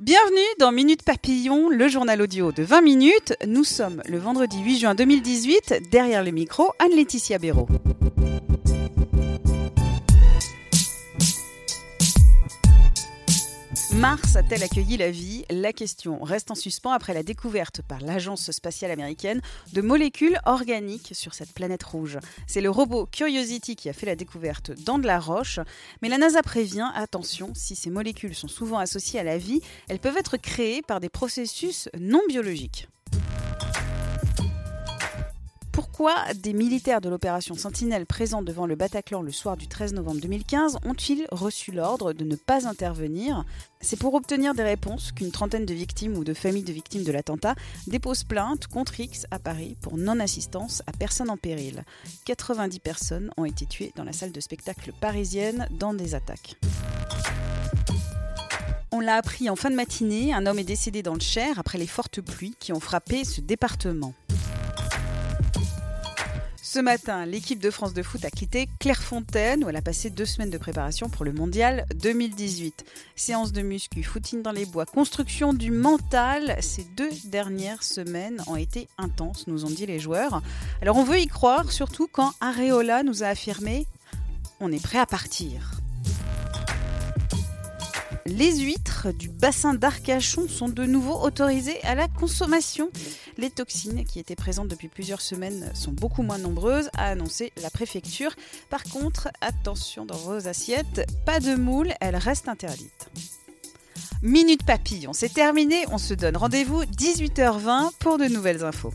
Bienvenue dans Minute Papillon, le journal audio de 20 minutes. Nous sommes le vendredi 8 juin 2018. Derrière le micro, Anne-Laetitia Béraud. Mars a-t-elle accueilli la vie? La question reste en suspens après la découverte par l'Agence spatiale américaine de molécules organiques sur cette planète rouge. C'est le robot Curiosity qui a fait la découverte dans de la roche, mais la NASA prévient, attention, si ces molécules sont souvent associées à la vie, elles peuvent être créées par des processus non biologiques. Pourquoi des militaires de l'opération Sentinelle présents devant le Bataclan le soir du 13 novembre 2015 ont-ils reçu l'ordre de ne pas intervenir? C'est pour obtenir des réponses qu'une trentaine de victimes ou de familles de victimes de l'attentat déposent plainte contre X à Paris pour non-assistance à personne en péril. 90 personnes ont été tuées dans la salle de spectacle parisienne dans des attaques. On l'a appris en fin de matinée, un homme est décédé dans le Cher après les fortes pluies qui ont frappé ce département. Ce matin, l'équipe de France de foot a quitté Clairefontaine où elle a passé deux semaines de préparation pour le mondial 2018. Séance de muscu, footing dans les bois, construction du mental. Ces deux dernières semaines ont été intenses, nous ont dit les joueurs. Alors on veut y croire, surtout quand Areola nous a affirmé on est prêt à partir. Les huîtres du bassin d'Arcachon sont de nouveau autorisées à la consommation. Les toxines qui étaient présentes depuis plusieurs semaines sont beaucoup moins nombreuses, a annoncé la préfecture. Par contre, attention dans vos assiettes, pas de moules, elles restent interdites. Minute papillon, c'est terminé, on se donne rendez-vous 18h20 pour de nouvelles infos.